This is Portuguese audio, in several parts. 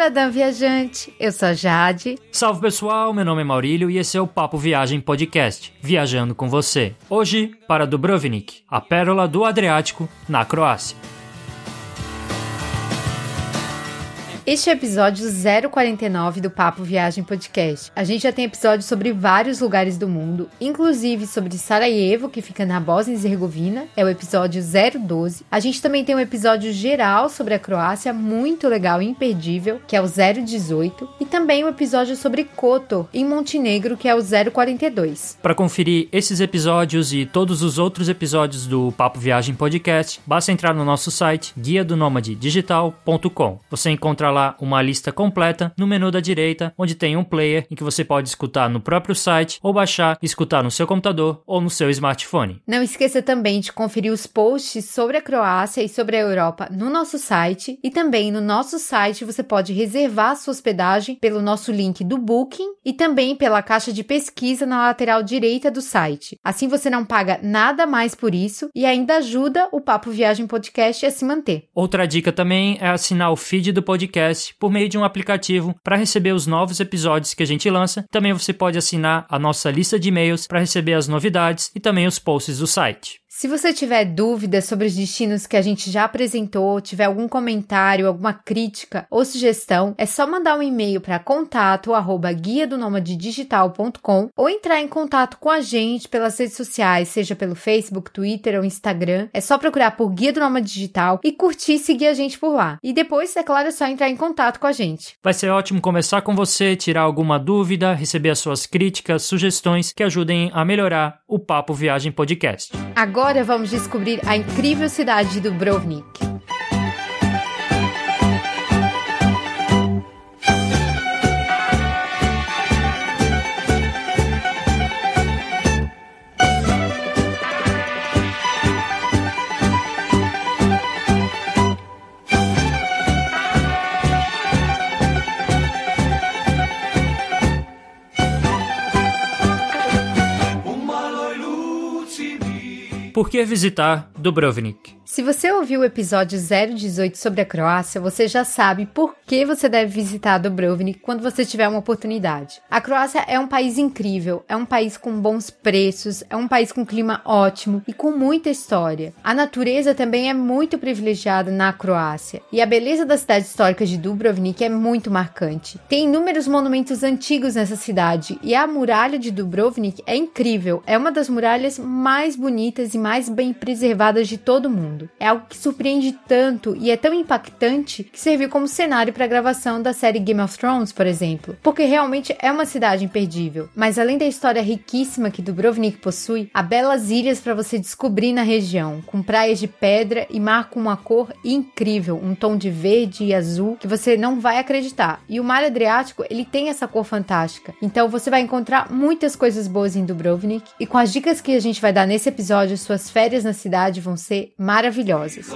do Bradão Viajante. Eu sou a Jade. Salve pessoal, meu nome é Maurílio e esse é o Papo Viagem Podcast, viajando com você. Hoje para Dubrovnik, a pérola do Adriático, na Croácia. Este é o episódio 049 do Papo Viagem Podcast. A gente já tem episódios sobre vários lugares do mundo, inclusive sobre Sarajevo, que fica na Bósnia e Herzegovina, é o episódio 012. A gente também tem um episódio geral sobre a Croácia, muito legal e imperdível, que é o 018, e também um episódio sobre Kotor, em Montenegro, que é o 042. Para conferir esses episódios e todos os outros episódios do Papo Viagem Podcast, basta entrar no nosso site guia do digital.com. Você encontra lá lá uma lista completa no menu da direita, onde tem um player em que você pode escutar no próprio site ou baixar e escutar no seu computador ou no seu smartphone. Não esqueça também de conferir os posts sobre a Croácia e sobre a Europa no nosso site e também no nosso site você pode reservar sua hospedagem pelo nosso link do Booking e também pela caixa de pesquisa na lateral direita do site. Assim você não paga nada mais por isso e ainda ajuda o Papo Viagem Podcast a se manter. Outra dica também é assinar o feed do podcast por meio de um aplicativo para receber os novos episódios que a gente lança. Também você pode assinar a nossa lista de e-mails para receber as novidades e também os posts do site. Se você tiver dúvidas sobre os destinos que a gente já apresentou, tiver algum comentário, alguma crítica ou sugestão, é só mandar um e-mail para contato arroba guia do digital.com ou entrar em contato com a gente pelas redes sociais, seja pelo Facebook, Twitter ou Instagram. É só procurar por Guia do Nômade Digital e curtir e seguir a gente por lá. E depois, é claro, é só entrar em contato com a gente. Vai ser ótimo conversar com você, tirar alguma dúvida, receber as suas críticas, sugestões que ajudem a melhorar o Papo Viagem Podcast. Agora Agora vamos descobrir a incrível cidade de Dubrovnik. Por que visitar Dubrovnik? Se você ouviu o episódio 018 sobre a Croácia, você já sabe por que você deve visitar Dubrovnik quando você tiver uma oportunidade. A Croácia é um país incrível, é um país com bons preços, é um país com clima ótimo e com muita história. A natureza também é muito privilegiada na Croácia e a beleza da cidade histórica de Dubrovnik é muito marcante. Tem inúmeros monumentos antigos nessa cidade e a muralha de Dubrovnik é incrível, é uma das muralhas mais bonitas e mais bem preservadas de todo mundo. É algo que surpreende tanto e é tão impactante que serviu como cenário para a gravação da série Game of Thrones, por exemplo, porque realmente é uma cidade imperdível. Mas além da história riquíssima que Dubrovnik possui, há belas ilhas para você descobrir na região, com praias de pedra e mar com uma cor incrível, um tom de verde e azul que você não vai acreditar. E o mar Adriático, ele tem essa cor fantástica. Então você vai encontrar muitas coisas boas em Dubrovnik e com as dicas que a gente vai dar nesse episódio, suas férias na cidade vão ser maravilhosas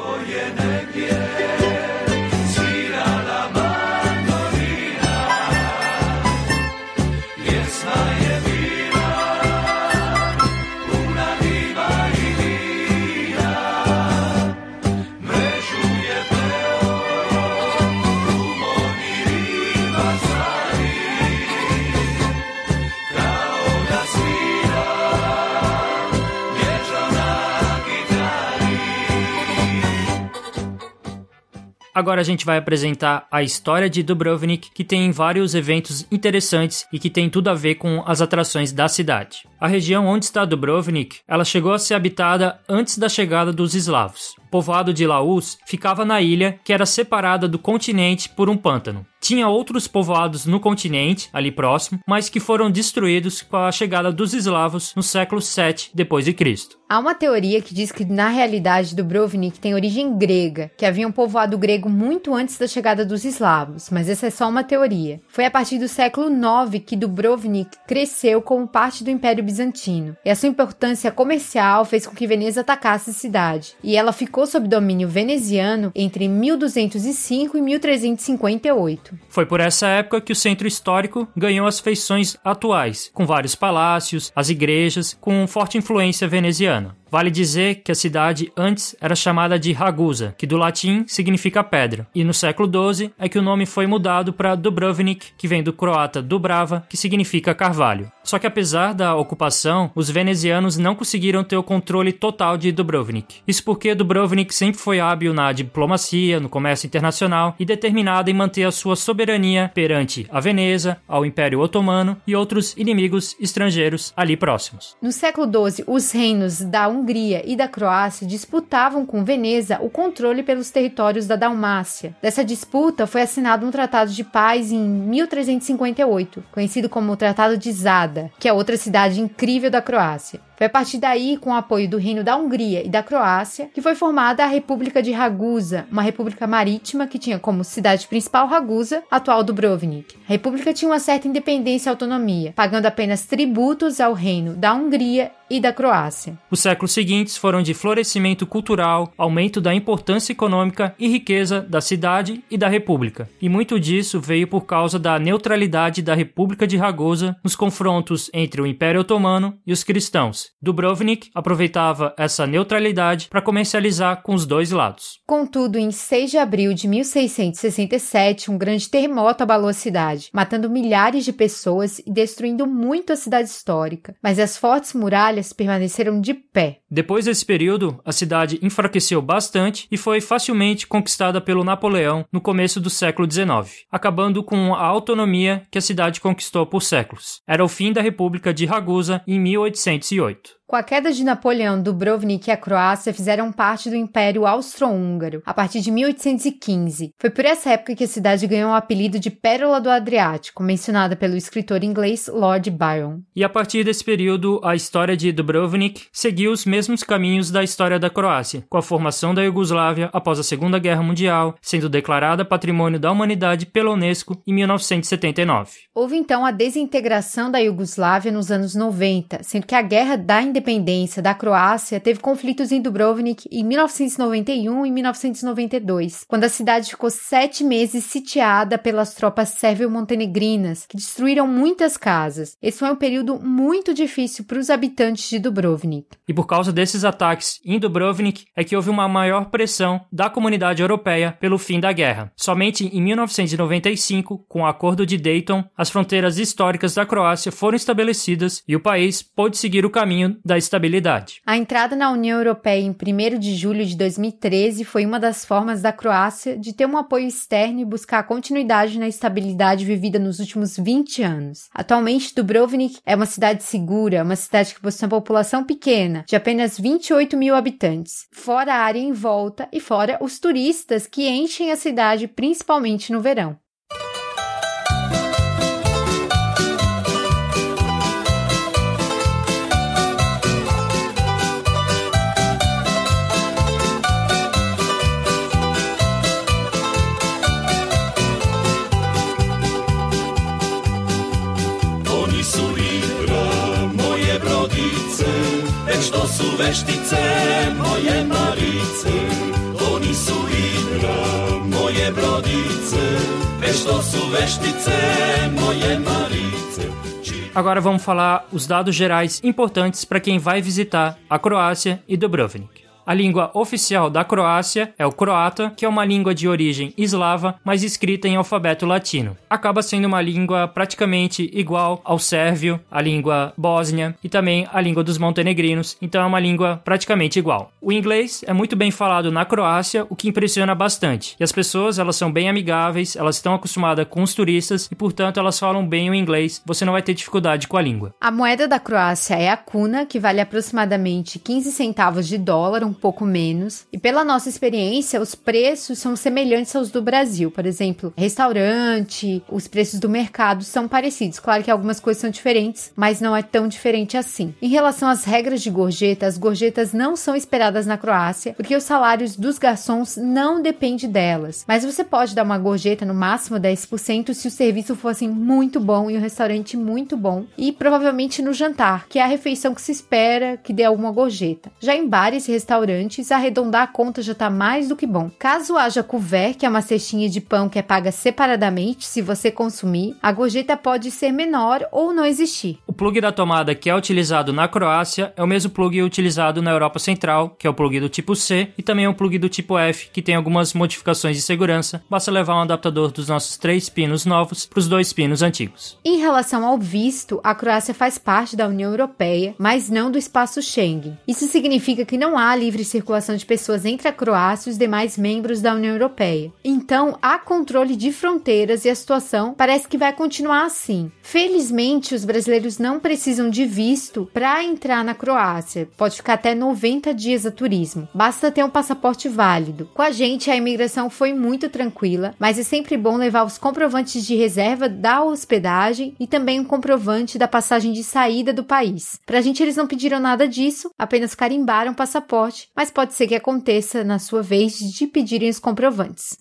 Agora a gente vai apresentar a história de Dubrovnik, que tem vários eventos interessantes e que tem tudo a ver com as atrações da cidade. A região onde está Dubrovnik, ela chegou a ser habitada antes da chegada dos eslavos. O povoado de Laus ficava na ilha, que era separada do continente por um pântano. Tinha outros povoados no continente, ali próximo, mas que foram destruídos com a chegada dos eslavos no século 7 depois de Cristo. Há uma teoria que diz que na realidade Dubrovnik tem origem grega, que havia um povoado grego muito antes da chegada dos eslavos, mas essa é só uma teoria. Foi a partir do século 9 que Dubrovnik cresceu como parte do Império Bizantino, e a sua importância comercial fez com que Veneza atacasse a cidade, e ela ficou sob domínio veneziano entre 1205 e 1358. Foi por essa época que o centro histórico ganhou as feições atuais, com vários palácios, as igrejas, com forte influência veneziana. Vale dizer que a cidade antes era chamada de Ragusa, que do latim significa pedra, e no século XII é que o nome foi mudado para Dubrovnik, que vem do croata Dubrava, que significa carvalho. Só que apesar da ocupação, os venezianos não conseguiram ter o controle total de Dubrovnik. Isso porque Dubrovnik sempre foi hábil na diplomacia, no comércio internacional e determinada em manter a sua soberania perante a Veneza, ao Império Otomano e outros inimigos estrangeiros ali próximos. No século XII, os reinos da Hungria e da Croácia disputavam com Veneza o controle pelos territórios da Dalmácia. Dessa disputa foi assinado um tratado de paz em 1358, conhecido como o Tratado de Zada, que é outra cidade incrível da Croácia. Foi a partir daí, com o apoio do Reino da Hungria e da Croácia, que foi formada a República de Ragusa, uma república marítima que tinha como cidade principal Ragusa, atual Dubrovnik. A república tinha uma certa independência e autonomia, pagando apenas tributos ao Reino da Hungria e da Croácia. Os séculos seguintes foram de florescimento cultural, aumento da importância econômica e riqueza da cidade e da república. E muito disso veio por causa da neutralidade da República de Ragusa nos confrontos entre o Império Otomano e os cristãos. Dubrovnik aproveitava essa neutralidade para comercializar com os dois lados. Contudo, em 6 de abril de 1667, um grande terremoto abalou a cidade, matando milhares de pessoas e destruindo muito a cidade histórica. Mas as fortes muralhas permaneceram de pé. Depois desse período, a cidade enfraqueceu bastante e foi facilmente conquistada pelo Napoleão no começo do século XIX, acabando com a autonomia que a cidade conquistou por séculos. Era o fim da República de Ragusa em 1808. Com a queda de Napoleão, Dubrovnik e a Croácia fizeram parte do Império Austro-Húngaro a partir de 1815. Foi por essa época que a cidade ganhou o apelido de Pérola do Adriático, mencionada pelo escritor inglês Lord Byron. E a partir desse período, a história de Dubrovnik seguiu os mesmos caminhos da história da Croácia, com a formação da Iugoslávia após a Segunda Guerra Mundial, sendo declarada Patrimônio da Humanidade pela Unesco em 1979. Houve então a desintegração da Iugoslávia nos anos 90, sendo que a Guerra da independência da Croácia teve conflitos em Dubrovnik em 1991 e 1992, quando a cidade ficou sete meses sitiada pelas tropas sérvio-montenegrinas, que destruíram muitas casas. Esse foi um período muito difícil para os habitantes de Dubrovnik. E por causa desses ataques em Dubrovnik é que houve uma maior pressão da comunidade europeia pelo fim da guerra. Somente em 1995, com o Acordo de Dayton, as fronteiras históricas da Croácia foram estabelecidas e o país pôde seguir o caminho da estabilidade. A entrada na União Europeia em 1 de julho de 2013 foi uma das formas da Croácia de ter um apoio externo e buscar continuidade na estabilidade vivida nos últimos 20 anos. Atualmente, Dubrovnik é uma cidade segura, uma cidade que possui uma população pequena, de apenas 28 mil habitantes, fora a área em volta e fora os turistas que enchem a cidade principalmente no verão. Veštice, moje marice. Oni sú igra, moje brodice, veď to sú veštice, moje marice. Agora vamos falar os dados gerais importantes para quem vai visitar a Croácia e Dubrovnik. A língua oficial da Croácia é o croata, que é uma língua de origem eslava, mas escrita em alfabeto latino. Acaba sendo uma língua praticamente igual ao sérvio, a língua bósnia e também a língua dos montenegrinos, então é uma língua praticamente igual. O inglês é muito bem falado na Croácia, o que impressiona bastante. E as pessoas, elas são bem amigáveis, elas estão acostumadas com os turistas e, portanto, elas falam bem o inglês. Você não vai ter dificuldade com a língua. A moeda da Croácia é a kuna, que vale aproximadamente 15 centavos de dólar, um pouco menos. E pela nossa experiência, os preços são semelhantes aos do Brasil. Por exemplo, restaurante, os preços do mercado são parecidos. Claro que algumas coisas são diferentes, mas não é tão diferente assim. Em relação às regras de gorjeta, as gorjetas não são esperadas na Croácia, porque os salários dos garçons não dependem delas. Mas você pode dar uma gorjeta no máximo 10% se o serviço fosse muito bom e o restaurante muito bom. E provavelmente no jantar, que é a refeição que se espera que dê alguma gorjeta. Já em bares e restaurantes, restaurantes, arredondar a conta já tá mais do que bom. Caso haja couvert, que é uma cestinha de pão que é paga separadamente se você consumir, a gorjeta pode ser menor ou não existir. O plug da tomada que é utilizado na Croácia é o mesmo plug utilizado na Europa Central, que é o plug do tipo C, e também o plug do tipo F, que tem algumas modificações de segurança. Basta levar um adaptador dos nossos três pinos novos para os dois pinos antigos. Em relação ao visto, a Croácia faz parte da União Europeia, mas não do espaço Schengen. Isso significa que não há livre circulação de pessoas entre a Croácia e os demais membros da União Europeia. Então, há controle de fronteiras e a situação parece que vai continuar assim. Felizmente, os brasileiros não precisam de visto para entrar na Croácia. Pode ficar até 90 dias a turismo. Basta ter um passaporte válido. Com a gente, a imigração foi muito tranquila, mas é sempre bom levar os comprovantes de reserva da hospedagem e também um comprovante da passagem de saída do país. Pra gente, eles não pediram nada disso, apenas carimbaram o passaporte, mas pode ser que aconteça na sua vez de pedirem os comprovantes.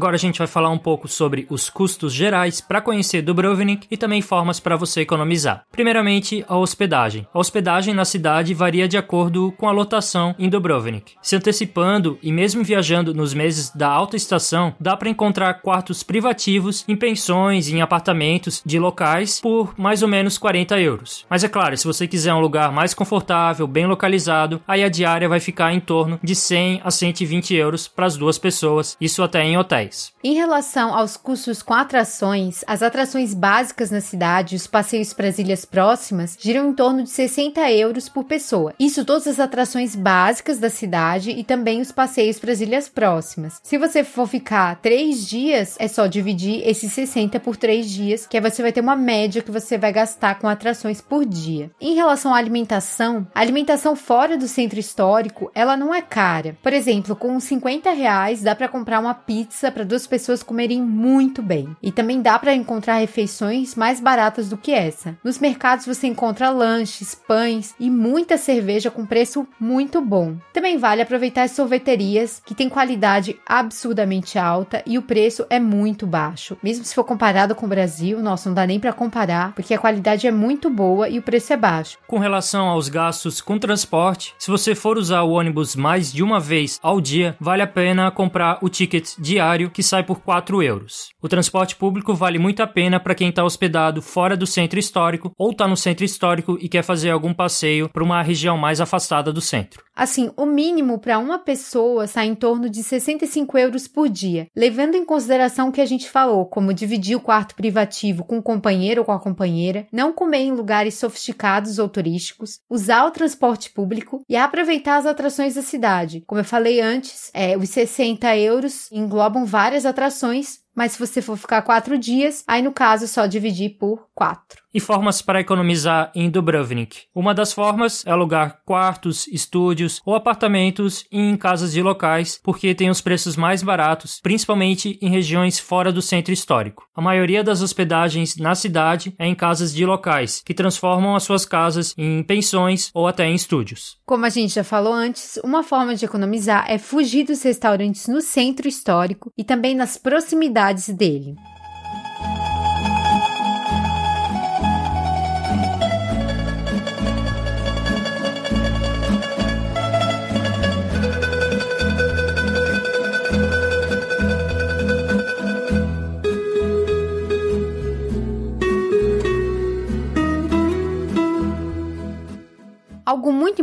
Agora a gente vai falar um pouco sobre os custos gerais para conhecer Dubrovnik e também formas para você economizar. Primeiramente, a hospedagem. A hospedagem na cidade varia de acordo com a lotação em Dubrovnik. Se antecipando e mesmo viajando nos meses da alta estação, dá para encontrar quartos privativos em pensões, em apartamentos de locais por mais ou menos 40 euros. Mas é claro, se você quiser um lugar mais confortável, bem localizado, aí a diária vai ficar em torno de 100 a 120 euros para as duas pessoas, isso até em hotéis. Em relação aos custos com atrações, as atrações básicas na cidade e os passeios para as ilhas próximas giram em torno de 60 euros por pessoa. Isso todas as atrações básicas da cidade e também os passeios para as ilhas próximas. Se você for ficar três dias, é só dividir esses 60 por três dias, que aí você vai ter uma média que você vai gastar com atrações por dia. Em relação à alimentação, a alimentação fora do centro histórico, ela não é cara. Por exemplo, com 50 reais dá para comprar uma pizza para duas pessoas comerem muito bem. E também dá para encontrar refeições mais baratas do que essa. Nos mercados você encontra lanches, pães e muita cerveja com preço muito bom. Também vale aproveitar as sorveterias, que têm qualidade absurdamente alta e o preço é muito baixo. Mesmo se for comparado com o Brasil, nossa, não dá nem para comparar, porque a qualidade é muito boa e o preço é baixo. Com relação aos gastos com transporte, se você for usar o ônibus mais de uma vez ao dia, vale a pena comprar o ticket diário que sai por 4 euros. O transporte público vale muito a pena para quem está hospedado fora do centro histórico ou está no centro histórico e quer fazer algum passeio para uma região mais afastada do centro. Assim, o mínimo para uma pessoa sai em torno de 65 euros por dia, levando em consideração o que a gente falou, como dividir o quarto privativo com o companheiro ou com a companheira, não comer em lugares sofisticados ou turísticos, usar o transporte público e aproveitar as atrações da cidade. Como eu falei antes, é, os 60 euros englobam várias atrações, mas se você for ficar quatro dias, aí no caso só dividir por quatro. E formas para economizar em Dubrovnik. Uma das formas é alugar quartos, estúdios ou apartamentos em casas de locais, porque tem os preços mais baratos, principalmente em regiões fora do centro histórico. A maioria das hospedagens na cidade é em casas de locais, que transformam as suas casas em pensões ou até em estúdios. Como a gente já falou antes, uma forma de economizar é fugir dos restaurantes no centro histórico e também nas proximidades dele.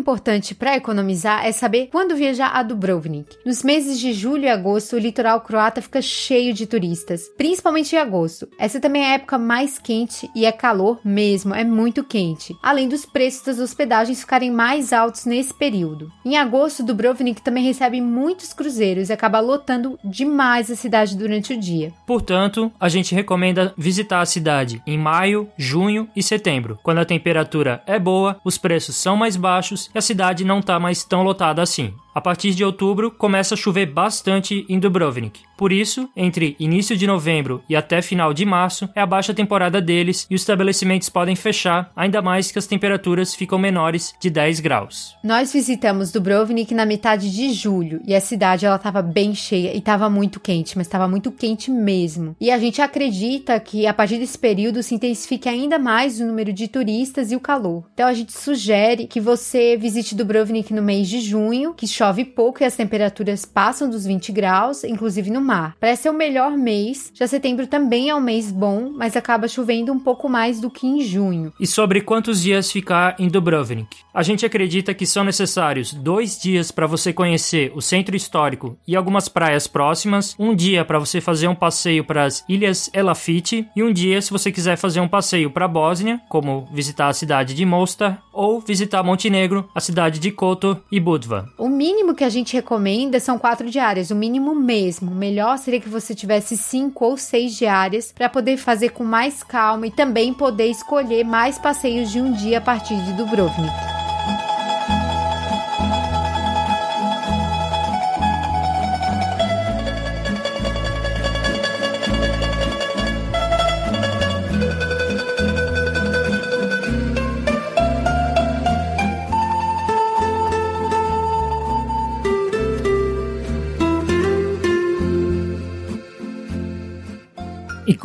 Importante para economizar é saber quando viajar a Dubrovnik. Nos meses de julho e agosto, o litoral croata fica cheio de turistas, principalmente em agosto. Essa também é a época mais quente e é calor mesmo, é muito quente. Além dos preços das hospedagens ficarem mais altos nesse período. Em agosto, Dubrovnik também recebe muitos cruzeiros e acaba lotando demais a cidade durante o dia. Portanto, a gente recomenda visitar a cidade em maio, junho e setembro, quando a temperatura é boa, os preços são mais baixos a cidade não está mais tão lotada assim. A partir de outubro, começa a chover bastante em Dubrovnik. Por isso, entre início de novembro e até final de março, é a baixa temporada deles e os estabelecimentos podem fechar, ainda mais que as temperaturas ficam menores de 10 graus. Nós visitamos Dubrovnik na metade de julho e a cidade ela estava bem cheia e estava muito quente, mas estava muito quente mesmo. E a gente acredita que a partir desse período se intensifique ainda mais o número de turistas e o calor. Então a gente sugere que você visite Dubrovnik no mês de junho, que chove pouco e as temperaturas passam dos 20 graus, inclusive no mar. Parece ser o melhor mês. Já setembro também é um mês bom, mas acaba chovendo um pouco mais do que em junho. E sobre quantos dias ficar em Dubrovnik? A gente acredita que são necessários dois dias para você conhecer o centro histórico e algumas praias próximas, um dia para você fazer um passeio para as Ilhas Elafite e um dia se você quiser fazer um passeio para a Bósnia, como visitar a cidade de Mostar ou visitar Montenegro, a cidade de Kotor e Budva. O mínimo que a gente recomenda são quatro diárias, o mínimo mesmo. Melhor melhor seria que você tivesse cinco ou seis diárias para poder fazer com mais calma e também poder escolher mais passeios de um dia a partir de Dubrovnik.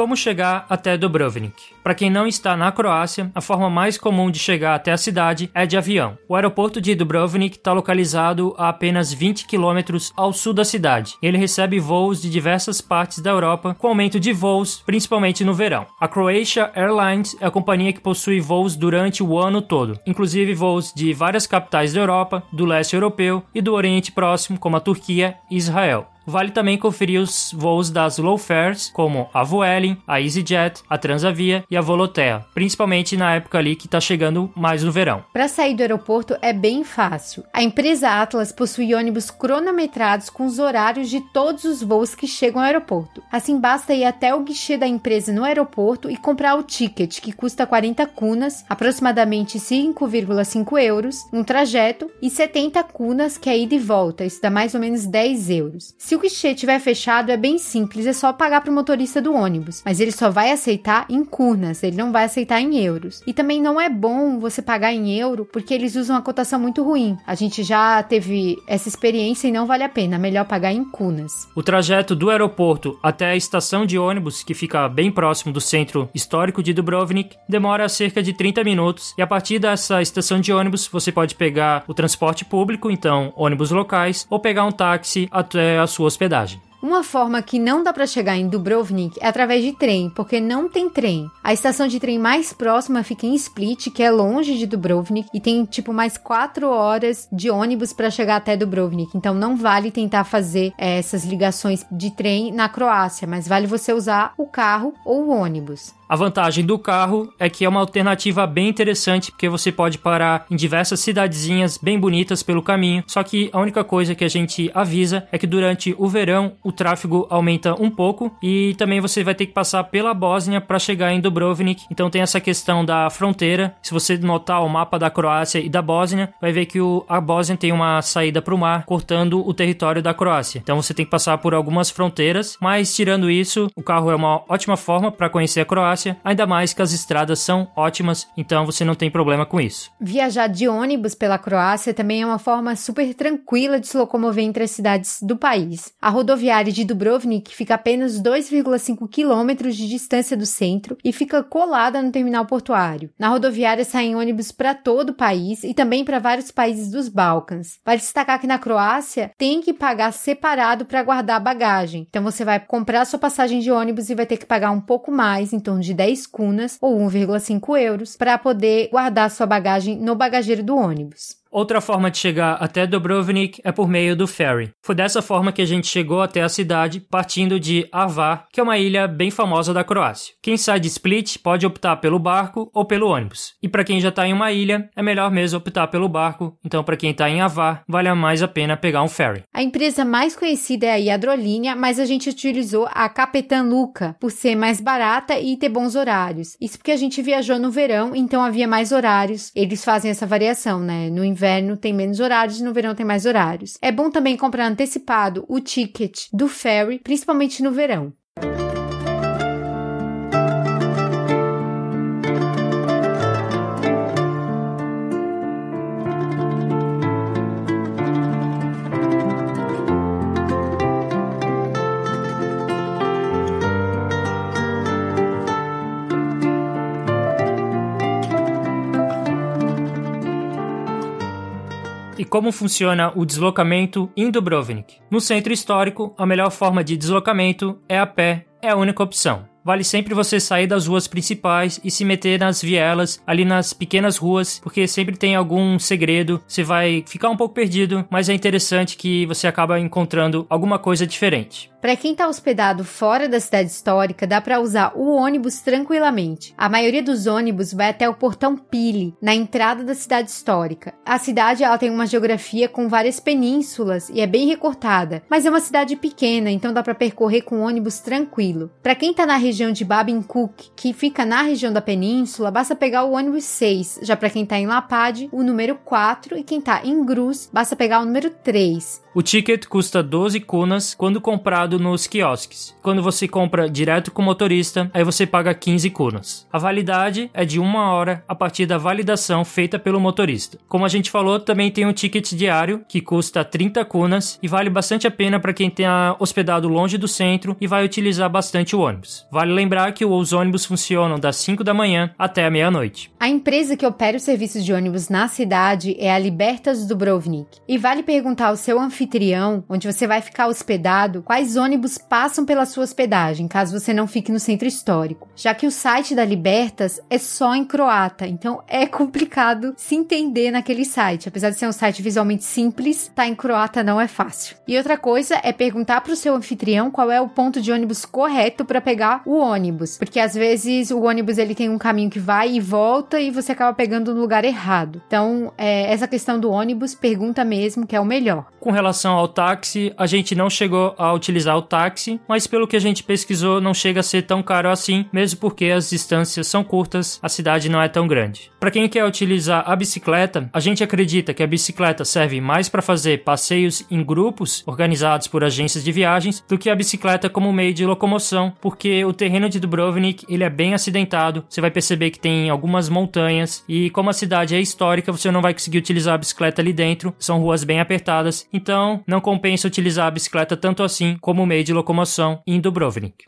Como chegar até Dubrovnik? Para quem não está na Croácia, a forma mais comum de chegar até a cidade é de avião. O aeroporto de Dubrovnik está localizado a apenas 20 quilômetros ao sul da cidade. Ele recebe voos de diversas partes da Europa, com aumento de voos, principalmente no verão. A Croatia Airlines é a companhia que possui voos durante o ano todo, inclusive voos de várias capitais da Europa, do leste europeu e do Oriente Próximo, como a Turquia e Israel. Vale também conferir os voos das low fares, como a Vueling, a EasyJet, a Transavia e a Volotea, principalmente na época ali que está chegando mais no verão. Para sair do aeroporto é bem fácil. A empresa Atlas possui ônibus cronometrados com os horários de todos os voos que chegam ao aeroporto. Assim basta ir até o guichê da empresa no aeroporto e comprar o ticket, que custa 40 cunas, aproximadamente 5,5 euros, um trajeto, e 70 cunas, que é ida e volta, isso dá mais ou menos 10 euros. O guichê estiver fechado, é bem simples, é só pagar para o motorista do ônibus, mas ele só vai aceitar em cunas, ele não vai aceitar em euros. E também não é bom você pagar em euro, porque eles usam uma cotação muito ruim. A gente já teve essa experiência e não vale a pena, melhor pagar em cunas. O trajeto do aeroporto até a estação de ônibus, que fica bem próximo do centro histórico de Dubrovnik, demora cerca de 30 minutos, e a partir dessa estação de ônibus você pode pegar o transporte público, então ônibus locais, ou pegar um táxi até a sua sua hospedagem. Uma forma que não dá para chegar em Dubrovnik é através de trem, porque não tem trem. A estação de trem mais próxima fica em Split, que é longe de Dubrovnik, e tem tipo mais quatro horas de ônibus para chegar até Dubrovnik. Então não vale tentar fazer é, essas ligações de trem na Croácia, mas vale você usar o carro ou o ônibus. A vantagem do carro é que é uma alternativa bem interessante porque você pode parar em diversas cidadezinhas bem bonitas pelo caminho. Só que a única coisa que a gente avisa é que durante o verão o tráfego aumenta um pouco e também você vai ter que passar pela Bósnia para chegar em Dubrovnik. Então tem essa questão da fronteira. Se você notar o mapa da Croácia e da Bósnia, vai ver que o, a Bósnia tem uma saída para o mar cortando o território da Croácia. Então você tem que passar por algumas fronteiras, mas tirando isso, o carro é uma ótima forma para conhecer a Croácia Ainda mais que as estradas são ótimas, então você não tem problema com isso. Viajar de ônibus pela Croácia também é uma forma super tranquila de se locomover entre as cidades do país. A rodoviária de Dubrovnik fica apenas 2,5 quilômetros de distância do centro e fica colada no terminal portuário. Na rodoviária saem ônibus para todo o país e também para vários países dos Balcãs. Vale destacar que na Croácia tem que pagar separado para guardar a bagagem. Então você vai comprar sua passagem de ônibus e vai ter que pagar um pouco mais, em torno de 10 cunas ou 1,5 euros para poder guardar sua bagagem no bagageiro do ônibus. Outra forma de chegar até Dubrovnik é por meio do ferry. Foi dessa forma que a gente chegou até a cidade, partindo de Avar, que é uma ilha bem famosa da Croácia. Quem sai de Split pode optar pelo barco ou pelo ônibus. E para quem já está em uma ilha, é melhor mesmo optar pelo barco. Então, para quem está em Avar, vale mais a pena pegar um ferry. A empresa mais conhecida é a Iadrolinha, mas a gente utilizou a Capetan Luca por ser mais barata e ter bons horários. Isso porque a gente viajou no verão, então havia mais horários. Eles fazem essa variação, né? No inverno inverno tem menos horários e no verão tem mais horários. É bom também comprar antecipado o ticket do ferry, principalmente no verão. Como funciona o deslocamento em Dubrovnik. No centro histórico, a melhor forma de deslocamento é a pé, é a única opção. Vale sempre você sair das ruas principais e se meter nas vielas, ali nas pequenas ruas, porque sempre tem algum segredo. Você vai ficar um pouco perdido, mas é interessante que você acaba encontrando alguma coisa diferente. Para quem está hospedado fora da cidade histórica, dá para usar o ônibus tranquilamente. A maioria dos ônibus vai até o portão Pili, na entrada da cidade histórica. A cidade ela tem uma geografia com várias penínsulas e é bem recortada, mas é uma cidade pequena, então dá para percorrer com ônibus tranquilo. Para quem está na região de Babinkuk, que fica na região da península, basta pegar o ônibus 6. Já para quem está em Lapad, o número 4 e quem está em Gruz, basta pegar o número 3. O ticket custa 12 kunas quando comprado nos quiosques. Quando você compra direto com o motorista, aí você paga 15 kunas. A validade é de uma hora a partir da validação feita pelo motorista. Como a gente falou, também tem um ticket diário que custa 30 kunas e vale bastante a pena para quem tenha hospedado longe do centro e vai utilizar bastante o ônibus. Vale lembrar que os ônibus funcionam das 5 da manhã até a meia-noite. A empresa que opera os serviços de ônibus na cidade é a Libertas Dubrovnik. E vale perguntar ao seu anfitrião anfitrião, onde você vai ficar hospedado, quais ônibus passam pela sua hospedagem, caso você não fique no centro histórico. Já que o site da Libertas é só em croata, então é complicado se entender naquele site. Apesar de ser um site visualmente simples, tá em croata não é fácil. E outra coisa é perguntar para o seu anfitrião qual é o ponto de ônibus correto para pegar o ônibus, porque às vezes o ônibus ele tem um caminho que vai e volta e você acaba pegando no lugar errado. Então, é, essa questão do ônibus, pergunta mesmo que é o melhor. Com relação ao táxi, a gente não chegou a utilizar o táxi, mas pelo que a gente pesquisou, não chega a ser tão caro assim, mesmo porque as distâncias são curtas, a cidade não é tão grande. Para quem quer utilizar a bicicleta, a gente acredita que a bicicleta serve mais para fazer passeios em grupos organizados por agências de viagens do que a bicicleta como meio de locomoção, porque o terreno de Dubrovnik ele é bem acidentado. Você vai perceber que tem algumas montanhas e como a cidade é histórica, você não vai conseguir utilizar a bicicleta ali dentro. São ruas bem apertadas, então não compensa utilizar a bicicleta tanto assim como meio de locomoção em Dubrovnik.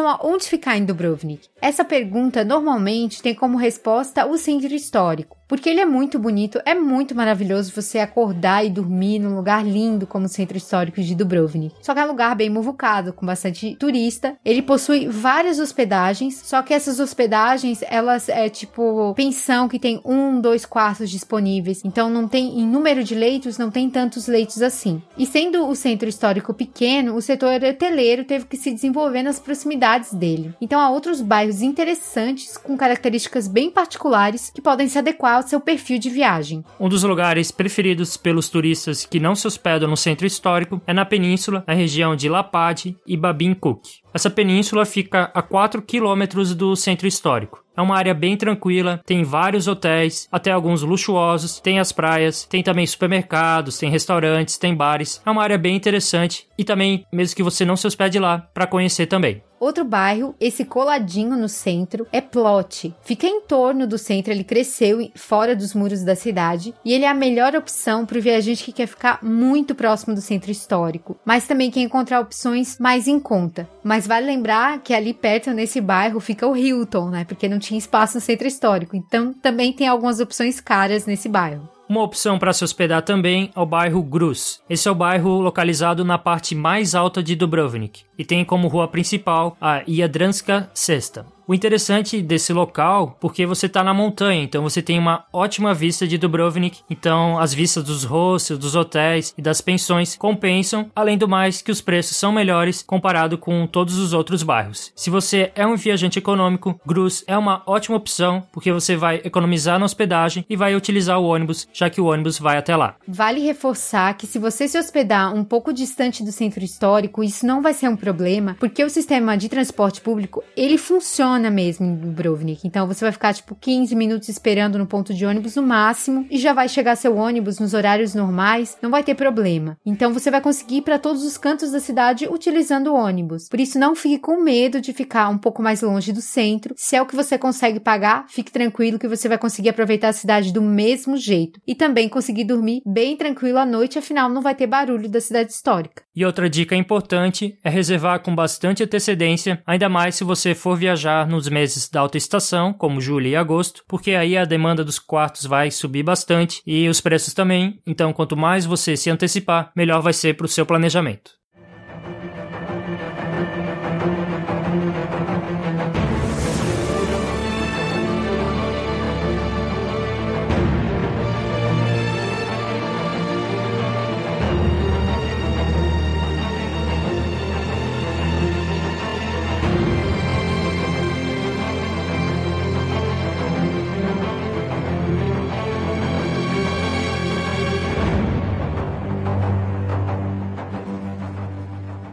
Relação a onde ficar em Dubrovnik? Essa pergunta normalmente tem como resposta o centro histórico, porque ele é muito bonito, é muito maravilhoso você acordar e dormir num lugar lindo como o centro histórico de Dubrovnik. Só que é um lugar bem muvucado, com bastante turista. Ele possui várias hospedagens, só que essas hospedagens, elas é tipo pensão que tem um, dois quartos disponíveis. Então não tem, em número de leitos, não tem tantos leitos assim. E sendo o centro histórico pequeno, o setor hoteleiro teve que se desenvolver nas proximidades dele. Então há outros bairros interessantes com características bem particulares que podem se adequar ao seu perfil de viagem. Um dos lugares preferidos pelos turistas que não se hospedam no centro histórico é na península, na região de Lapad e Babin Cook. Essa península fica a 4 quilômetros do centro histórico. É uma área bem tranquila, tem vários hotéis, até alguns luxuosos, tem as praias, tem também supermercados, tem restaurantes, tem bares. É uma área bem interessante e também, mesmo que você não se hospede lá, para conhecer também. Outro bairro, esse coladinho no centro, é Plot. Fica em torno do centro, ele cresceu fora dos muros da cidade e ele é a melhor opção para o viajante que quer ficar muito próximo do centro histórico, mas também quer encontrar opções mais em conta. Mas vale lembrar que ali perto, nesse bairro, fica o Hilton, né? Porque não tinha espaço no centro histórico. Então também tem algumas opções caras nesse bairro. Uma opção para se hospedar também é o bairro Gruz. Esse é o bairro localizado na parte mais alta de Dubrovnik e tem como rua principal a Jadranska Cesta. O interessante desse local, porque você está na montanha, então você tem uma ótima vista de Dubrovnik, então as vistas dos hostels, dos hotéis e das pensões compensam, além do mais que os preços são melhores comparado com todos os outros bairros. Se você é um viajante econômico, Gruz é uma ótima opção, porque você vai economizar na hospedagem e vai utilizar o ônibus, já que o ônibus vai até lá. Vale reforçar que se você se hospedar um pouco distante do centro histórico, isso não vai ser um problema, porque o sistema de transporte público, ele funciona mesmo em Dubrovnik. Então você vai ficar tipo 15 minutos esperando no ponto de ônibus no máximo e já vai chegar seu ônibus nos horários normais, não vai ter problema. Então você vai conseguir ir para todos os cantos da cidade utilizando o ônibus. Por isso não fique com medo de ficar um pouco mais longe do centro. Se é o que você consegue pagar, fique tranquilo que você vai conseguir aproveitar a cidade do mesmo jeito e também conseguir dormir bem tranquilo à noite, afinal não vai ter barulho da cidade histórica. E outra dica importante é reservar com bastante antecedência, ainda mais se você for viajar nos meses da alta estação, como julho e agosto, porque aí a demanda dos quartos vai subir bastante e os preços também. Então, quanto mais você se antecipar, melhor vai ser para o seu planejamento.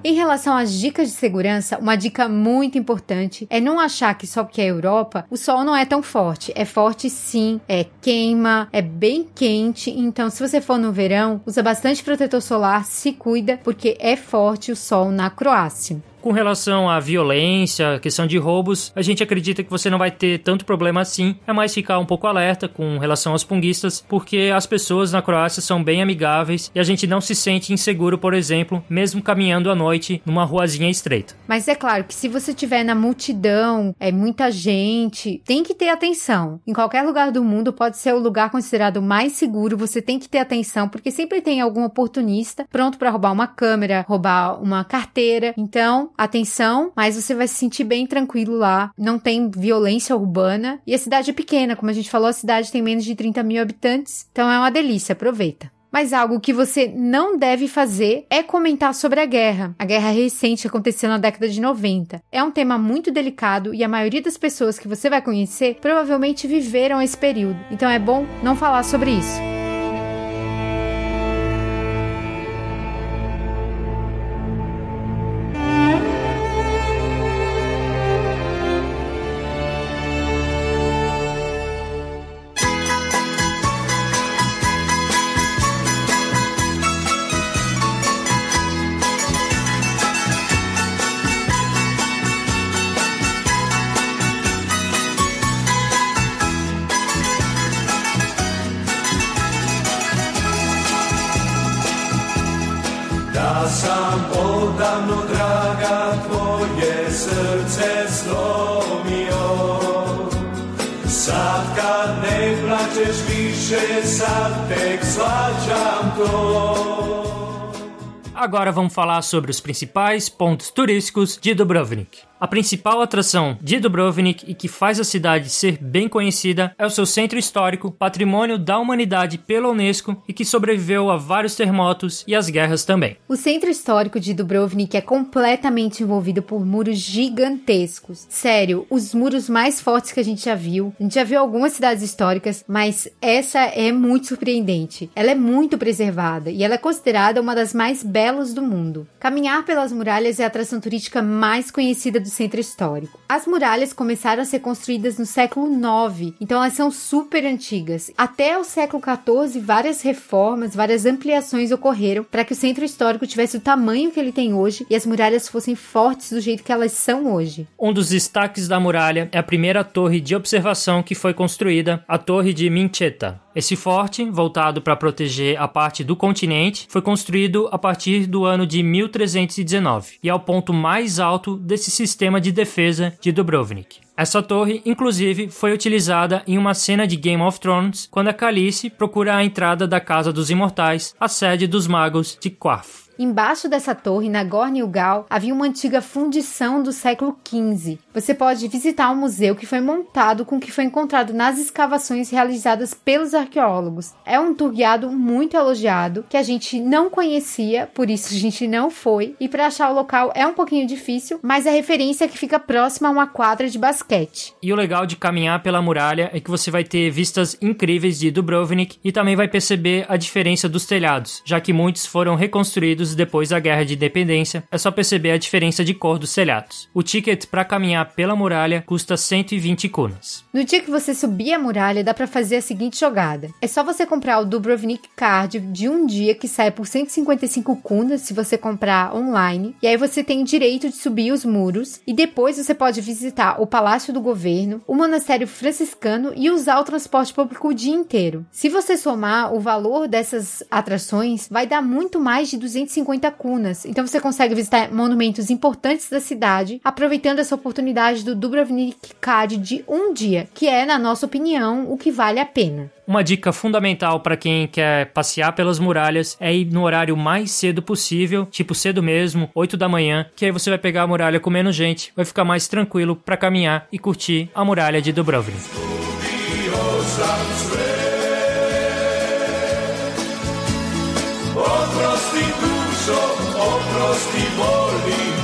Em relação às dicas de segurança, uma dica muito importante é não achar que só porque é Europa, o sol não é tão forte. É forte sim, é queima, é bem quente. Então, se você for no verão, usa bastante protetor solar, se cuida, porque é forte o sol na Croácia. Com relação à violência, questão de roubos, a gente acredita que você não vai ter tanto problema assim. É mais ficar um pouco alerta com relação aos punguistas, porque as pessoas na Croácia são bem amigáveis e a gente não se sente inseguro, por exemplo, mesmo caminhando à noite numa ruazinha estreita. Mas é claro que se você estiver na multidão, é muita gente, tem que ter atenção. Em qualquer lugar do mundo pode ser o lugar considerado mais seguro, você tem que ter atenção, porque sempre tem algum oportunista pronto para roubar uma câmera, roubar uma carteira. Então, atenção, mas você vai se sentir bem tranquilo lá. Não tem violência urbana. E a cidade é pequena, como a gente falou, a cidade tem menos de 30 mil habitantes. Então é uma delícia, aproveita. Mas algo que você não deve fazer é comentar sobre a guerra. A guerra recente aconteceu na década de 90. É um tema muito delicado e a maioria das pessoas que você vai conhecer provavelmente viveram esse período. Então é bom não falar sobre isso. Odavno draga tvoje srce slomio Sad kad ne plačeš više, sad tek svađam to Agora vamos falar sobre os principais pontos turísticos de Dubrovnik. A principal atração de Dubrovnik e que faz a cidade ser bem conhecida é o seu centro histórico, patrimônio da humanidade pela Unesco e que sobreviveu a vários terremotos e às guerras também. O centro histórico de Dubrovnik é completamente envolvido por muros gigantescos. Sério, os muros mais fortes que a gente já viu. A gente já viu algumas cidades históricas, mas essa é muito surpreendente. Ela é muito preservada e ela é considerada uma das mais belas do mundo. Caminhar pelas muralhas é a atração turística mais conhecida do centro histórico. As muralhas começaram a ser construídas no século IX, então elas são super antigas. Até o século XIV, várias reformas, várias ampliações ocorreram para que o centro histórico tivesse o tamanho que ele tem hoje e as muralhas fossem fortes do jeito que elas são hoje. Um dos destaques da muralha é a primeira torre de observação que foi construída, a Torre de Mincheta. Esse forte, voltado para proteger a parte do continente, foi construído a partir do ano de 1319 e é o ponto mais alto desse sistema de defesa de Dubrovnik. Essa torre, inclusive, foi utilizada em uma cena de Game of Thrones quando a Calice procura a entrada da Casa dos Imortais, a sede dos magos de Quarth. Embaixo dessa torre, na Gornilgal, havia uma antiga fundição do século XV. Você pode visitar um museu que foi montado com o que foi encontrado nas escavações realizadas pelos arqueólogos. É um tour guiado muito elogiado, que a gente não conhecia, por isso a gente não foi, e para achar o local é um pouquinho difícil, mas a referência é que fica próxima a uma quadra de basquete. E o legal de caminhar pela muralha é que você vai ter vistas incríveis de Dubrovnik e também vai perceber a diferença dos telhados, já que muitos foram reconstruídos depois da Guerra de Independência. É só perceber a diferença de cor dos telhados. O ticket para caminhar pela muralha custa 120 kunas. No dia que você subir a muralha, dá para fazer a seguinte jogada. É só você comprar o Dubrovnik Card de um dia que sai por 155 kunas se você comprar online, e aí você tem direito de subir os muros e depois você pode visitar o Palácio do Governo, o Monastério Franciscano e usar o transporte público o dia inteiro. Se você somar o valor dessas atrações, vai dar muito mais de 250 kunas. Então você consegue visitar monumentos importantes da cidade, aproveitando essa oportunidade do Dubrovnik Card de um dia, que é, na nossa opinião, o que vale a pena. Uma dica fundamental para quem quer passear pelas muralhas é ir no horário mais cedo possível, tipo cedo mesmo, 8 da manhã, que aí você vai pegar a muralha com menos gente, vai ficar mais tranquilo para caminhar e curtir a muralha de Dubrovnik. Oprosti volim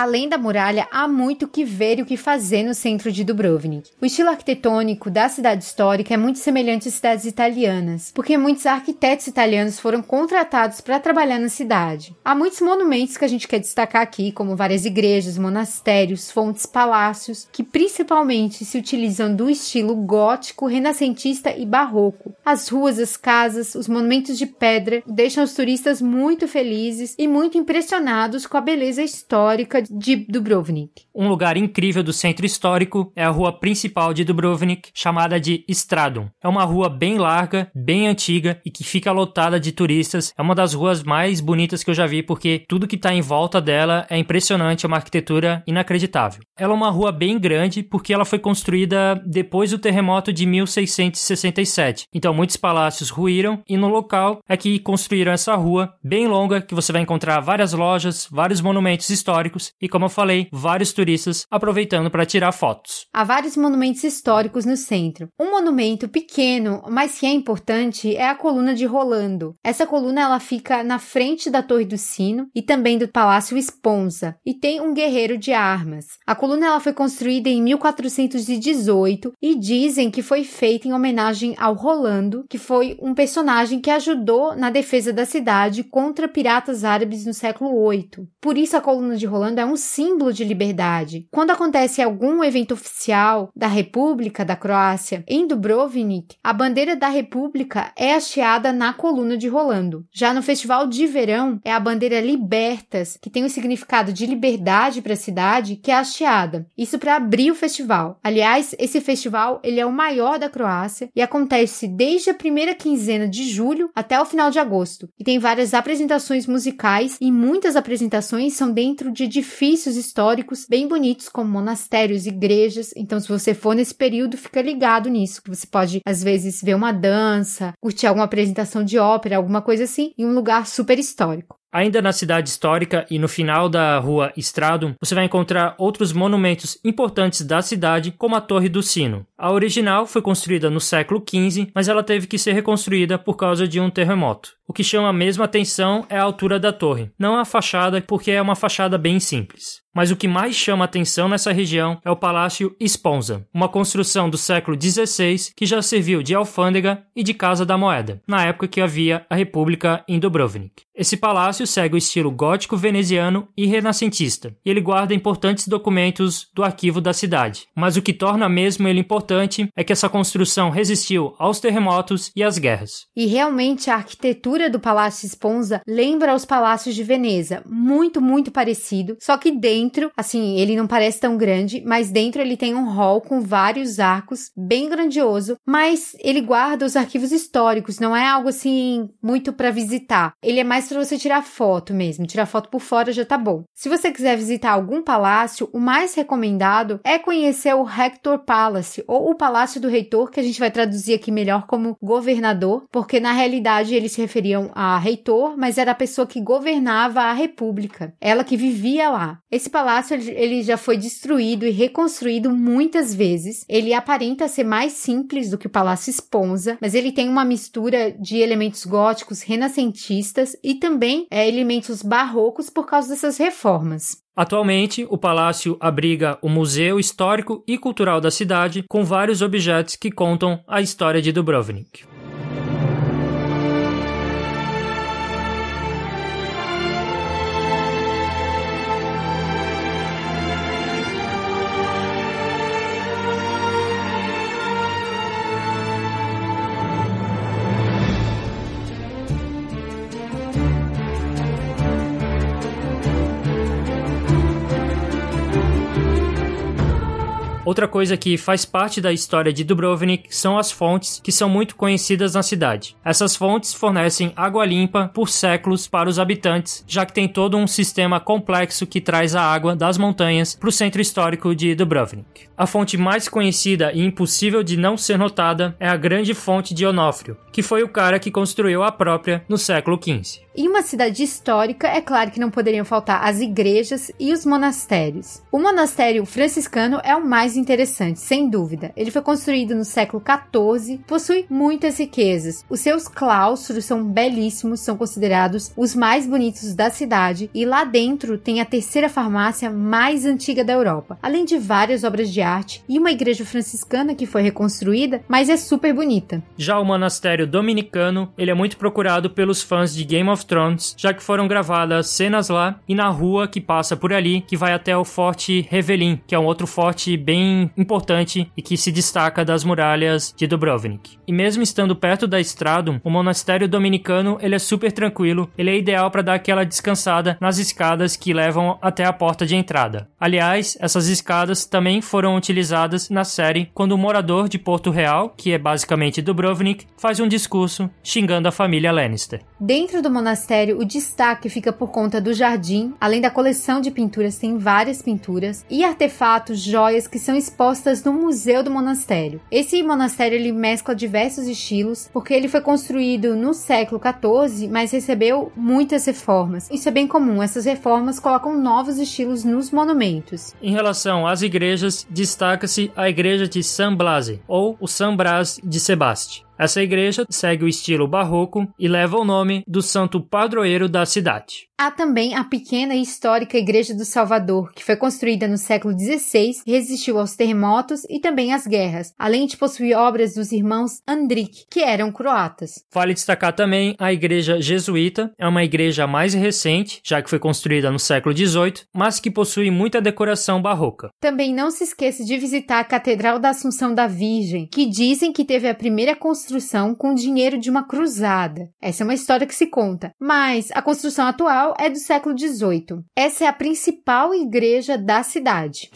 Além da muralha, há muito que ver e o que fazer no centro de Dubrovnik. O estilo arquitetônico da cidade histórica é muito semelhante às cidades italianas, porque muitos arquitetos italianos foram contratados para trabalhar na cidade. Há muitos monumentos que a gente quer destacar aqui, como várias igrejas, monastérios, fontes, palácios, que principalmente se utilizam do estilo gótico, renascentista e barroco. As ruas, as casas, os monumentos de pedra deixam os turistas muito felizes e muito impressionados com a beleza histórica de Dubrovnik. Um lugar incrível do centro histórico é a rua principal de Dubrovnik, chamada de Stradum. É uma rua bem larga, bem antiga e que fica lotada de turistas. É uma das ruas mais bonitas que eu já vi porque tudo que está em volta dela é impressionante, é uma arquitetura inacreditável. Ela é uma rua bem grande porque ela foi construída depois do terremoto de 1667. Então muitos palácios ruíram e no local é que construíram essa rua bem longa que você vai encontrar várias lojas, vários monumentos históricos e, como eu falei, vários turistas aproveitando para tirar fotos. Há vários monumentos históricos no centro. Um monumento pequeno, mas que é importante, é a coluna de Rolando. Essa coluna ela fica na frente da Torre do Sino e também do Palácio Esponza e tem um guerreiro de armas. A coluna ela foi construída em 1418 e dizem que foi feita em homenagem ao Rolando, que foi um personagem que ajudou na defesa da cidade contra piratas árabes no século 8. Por isso a coluna de Rolando é um símbolo de liberdade. Quando acontece algum evento oficial da República da Croácia em Dubrovnik, a bandeira da República é hasteada na coluna de Rolando. Já no festival de verão, é a bandeira Libertas, que tem o significado de liberdade para a cidade, que é hasteada. Isso para abrir o festival. Aliás, esse festival ele é o maior da Croácia e acontece desde a primeira quinzena de julho até o final de agosto. E tem várias apresentações musicais e muitas apresentações são dentro de edifícios históricos bem bonitos, como monastérios, igrejas. Então, se você for nesse período, fica ligado nisso, você pode, às vezes, ver uma dança, curtir alguma apresentação de ópera, alguma coisa assim, em um lugar super histórico. Ainda na cidade histórica e no final da rua Stradum, você vai encontrar outros monumentos importantes da cidade, como a Torre do Sino. A original foi construída no século XV, mas ela teve que ser reconstruída por causa de um terremoto. O que chama mesmo atenção é a altura da torre, não a fachada, porque é uma fachada bem simples. Mas o que mais chama atenção nessa região é o Palácio Esponza, uma construção do século XVI que já serviu de alfândega e de casa da moeda, na época que havia a República em Dubrovnik. Esse palácio segue o estilo gótico veneziano e renascentista, e ele guarda importantes documentos do arquivo da cidade. Mas o que torna mesmo ele importante é que essa construção resistiu aos terremotos e às guerras. E realmente a arquitetura do Palácio Esponza lembra os palácios de Veneza, muito, muito parecido, só que dentro, assim, ele não parece tão grande, mas dentro ele tem um hall com vários arcos, bem grandioso, mas ele guarda os arquivos históricos, não é algo assim muito para visitar. Ele é mais para você tirar foto mesmo, tirar foto por fora já tá bom. Se você quiser visitar algum palácio, o mais recomendado é conhecer o Rector Palace ou o Palácio do Reitor, que a gente vai traduzir aqui melhor como governador, porque na realidade ele se referia referiam a reitor, mas era a pessoa que governava a república, ela que vivia lá. Esse palácio ele já foi destruído e reconstruído muitas vezes. Ele aparenta ser mais simples do que o Palácio Esponza, mas ele tem uma mistura de elementos góticos renascentistas e também é, elementos barrocos por causa dessas reformas. Atualmente, o palácio abriga o Museu Histórico e Cultural da cidade, com vários objetos que contam a história de Dubrovnik. Outra coisa que faz parte da história de Dubrovnik são as fontes que são muito conhecidas na cidade. Essas fontes fornecem água limpa por séculos para os habitantes, já que tem todo um sistema complexo que traz a água das montanhas para o centro histórico de Dubrovnik. A fonte mais conhecida e impossível de não ser notada é a grande fonte de Onofrio, que foi o cara que construiu a própria no século XV. Em uma cidade histórica, é claro que não poderiam faltar as igrejas e os monastérios. O monastério franciscano é o mais interessante, sem dúvida. Ele foi construído no século XIV, possui muitas riquezas. Os seus claustros são belíssimos, são considerados os mais bonitos da cidade, e lá dentro tem a terceira farmácia mais antiga da Europa, além de várias obras de arte e uma igreja franciscana que foi reconstruída, mas é super bonita. Já o monastério dominicano, ele é muito procurado pelos fãs de Game of Thrones, já que foram gravadas cenas lá e na rua que passa por ali, que vai até o Forte Revelin, que é um outro forte bem importante e que se destaca das muralhas de Dubrovnik. E mesmo estando perto da estrada, o monastério dominicano ele é super tranquilo, ele é ideal para dar aquela descansada nas escadas que levam até a porta de entrada. Aliás, essas escadas também foram utilizadas na série quando o morador de Porto Real, que é basicamente Dubrovnik, faz um discurso xingando a família Lannister. Dentro do monastério monastério, o destaque fica por conta do jardim, além da coleção de pinturas, tem várias pinturas e artefatos, joias que são expostas no museu do monastério. Esse monastério ele mescla diversos estilos, porque ele foi construído no século XIV, mas recebeu muitas reformas. Isso é bem comum, essas reformas colocam novos estilos nos monumentos. Em relação às igrejas, destaca-se a igreja de San Blase, ou o San Brás de Sebaste. Essa igreja segue o estilo barroco e leva o nome do santo padroeiro da cidade. Há também a pequena e histórica Igreja do Salvador, que foi construída no século XVI resistiu aos terremotos e também às guerras, além de possuir obras dos irmãos Andrik, que eram croatas. Vale destacar também a Igreja Jesuíta, é uma igreja mais recente, já que foi construída no século XVIII, mas que possui muita decoração barroca. Também não se esqueça de visitar a Catedral da Assunção da Virgem, que dizem que teve a primeira construção com dinheiro de uma cruzada. Essa é uma história que se conta, mas a construção atual é do século XVIII. Essa é a principal igreja da cidade.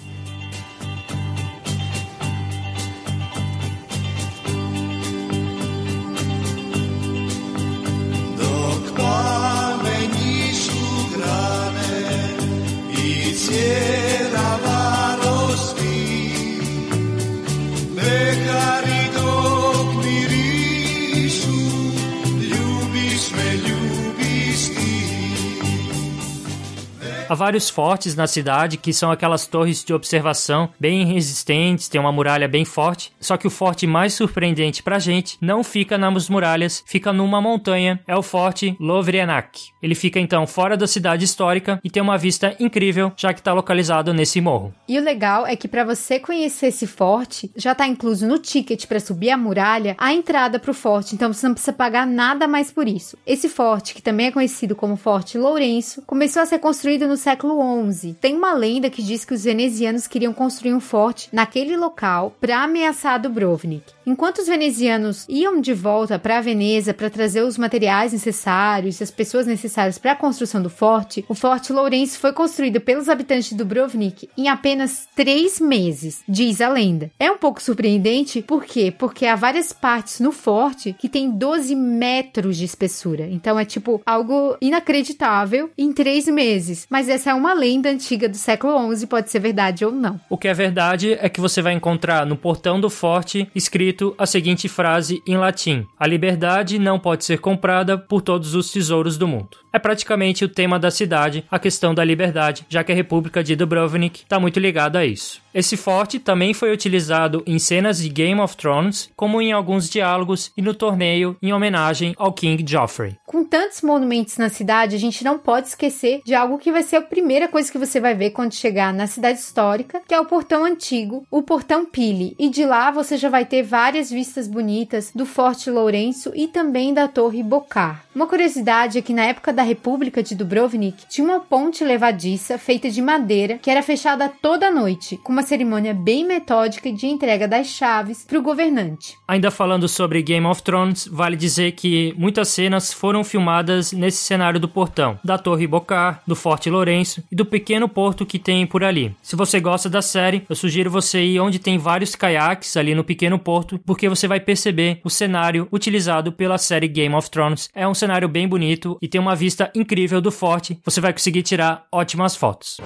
Há vários fortes na cidade que são aquelas torres de observação bem resistentes, tem uma muralha bem forte. Só que o forte mais surpreendente pra gente não fica nas muralhas, fica numa montanha. É o Forte Lovrianak. Ele fica então fora da cidade histórica e tem uma vista incrível, já que está localizado nesse morro. E o legal é que para você conhecer esse forte, já está incluso no ticket para subir a muralha a entrada para o forte, então você não precisa pagar nada mais por isso. Esse forte, que também é conhecido como Forte Lourenço, começou a ser construído no século XI. Tem uma lenda que diz que os venezianos queriam construir um forte naquele local para ameaçar Dubrovnik. Enquanto os venezianos iam de volta para Veneza para trazer os materiais necessários e as pessoas necessárias para a construção do forte, o Forte Lourenço foi construído pelos habitantes de Dubrovnik em apenas três meses, diz a lenda. É um pouco surpreendente, por quê? Porque há várias partes no forte que tem 12 metros de espessura. Então é tipo algo inacreditável em três meses. Mas essa é uma lenda antiga do século XI, pode ser verdade ou não. O que é verdade é que você vai encontrar no portão do forte escrito escrito a seguinte frase em latim: A liberdade não pode ser comprada por todos os tesouros do mundo. É praticamente o tema da cidade, a questão da liberdade, já que a República de Dubrovnik está muito ligada a isso. Esse forte também foi utilizado em cenas de Game of Thrones, como em alguns diálogos e no torneio em homenagem ao King Joffrey. Com tantos monumentos na cidade, a gente não pode esquecer de algo que vai ser a primeira coisa que você vai ver quando chegar na cidade histórica, que é o portão antigo, o portão Pili. E de lá você já vai ter várias vistas bonitas do Forte Lourenço e também da Torre Bocar. Uma curiosidade é que na época da República de Dubrovnik tinha uma ponte levadiça feita de madeira que era fechada toda noite, com uma cerimônia bem metódica de entrega das chaves para o governante. Ainda falando sobre Game of Thrones, vale dizer que muitas cenas foram filmadas nesse cenário do portão, da Torre Bocar, do Forte Lourenço e do pequeno porto que tem por ali. Se você gosta da série, eu sugiro você ir onde tem vários caiaques ali no pequeno porto, porque você vai perceber o cenário utilizado pela série Game of Thrones. É um cenário bem bonito e tem uma vista incrível do forte. Você vai conseguir tirar ótimas fotos.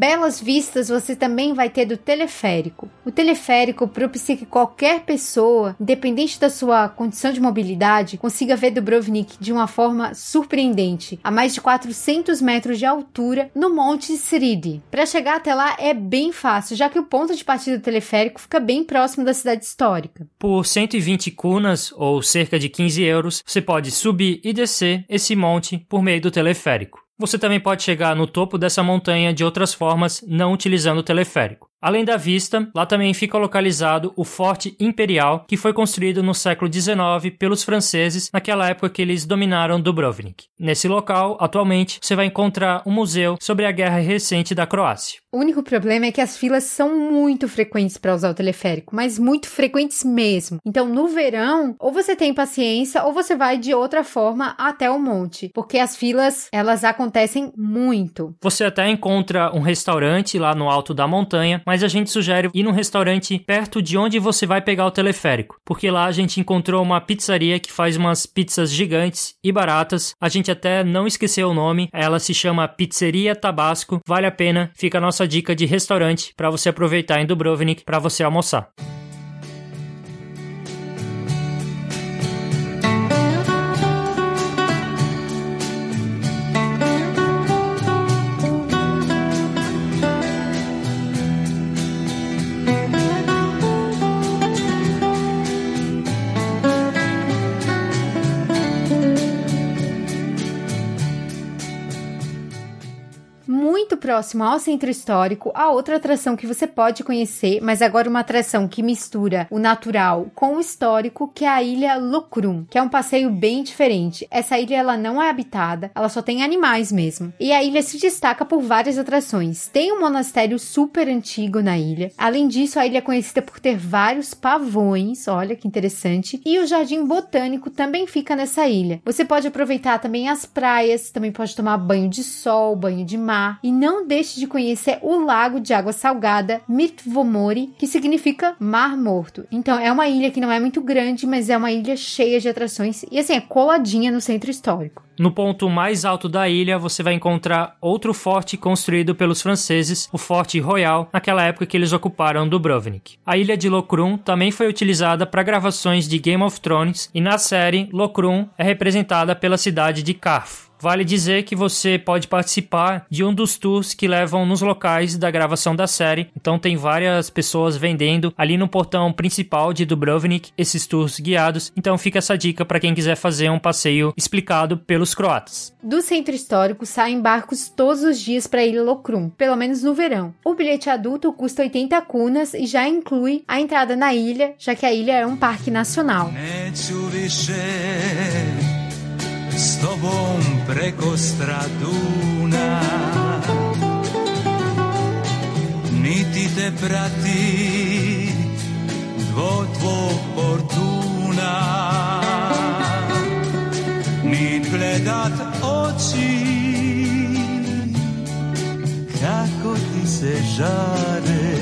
Belas vistas você também vai ter do teleférico. O teleférico propicia que qualquer pessoa, independente da sua condição de mobilidade, consiga ver Dubrovnik de uma forma surpreendente, a mais de 400 metros de altura no Monte Sridi. Para chegar até lá é bem fácil, já que o ponto de partida do teleférico fica bem próximo da cidade histórica. Por 120 kunas, ou cerca de 15 euros, você pode subir e descer esse monte por meio do teleférico. Você também pode chegar no topo dessa montanha de outras formas, não utilizando o teleférico. Além da vista, lá também fica localizado o Forte Imperial, que foi construído no século XIX pelos franceses, naquela época que eles dominaram Dubrovnik. Nesse local, atualmente, você vai encontrar um museu sobre a guerra recente da Croácia. O único problema é que as filas são muito frequentes para usar o teleférico, mas muito frequentes mesmo. Então, no verão, ou você tem paciência ou você vai de outra forma até o monte, porque as filas, elas acontecem muito. Você até encontra um restaurante lá no alto da montanha, mas a gente sugere ir num restaurante perto de onde você vai pegar o teleférico, porque lá a gente encontrou uma pizzaria que faz umas pizzas gigantes e baratas. A gente até não esqueceu o nome, ela se chama Pizzeria Tabasco. Vale a pena, fica a nossa dica de restaurante para você aproveitar em Dubrovnik para você almoçar. Próximo ao centro histórico, a outra atração que você pode conhecer, mas agora uma atração que mistura o natural com o histórico, que é a ilha Lucrum, que é um passeio bem diferente. Essa ilha ela não é habitada, ela só tem animais mesmo. E a ilha se destaca por várias atrações. Tem um monastério super antigo na ilha. Além disso, a ilha é conhecida por ter vários pavões, olha que interessante. E o jardim botânico também fica nessa ilha. Você pode aproveitar também as praias, também pode tomar banho de sol, banho de mar e não deixe de conhecer o lago de água salgada Mitvomori, que significa Mar Morto. Então é uma ilha que não é muito grande, mas é uma ilha cheia de atrações e assim é coladinha no centro histórico. No ponto mais alto da ilha, você vai encontrar outro forte construído pelos franceses, o Forte Royal, naquela época que eles ocuparam Dubrovnik. A ilha de Lokrum também foi utilizada para gravações de Game of Thrones e na série Lokrum é representada pela cidade de Carf. Vale dizer que você pode participar de um dos tours que levam nos locais da gravação da série. Então tem várias pessoas vendendo ali no portão principal de Dubrovnik esses tours guiados. Então fica essa dica para quem quiser fazer um passeio explicado pelos croatas. Do centro histórico saem barcos todos os dias para a Ilha Lokrum, pelo menos no verão. O bilhete adulto custa 80 kunas e já inclui a entrada na ilha, já que a ilha é um parque nacional. Više s tobom preko straduna. Niti te prati dvo tvog portuna Nit gledat oči kako ti se žare.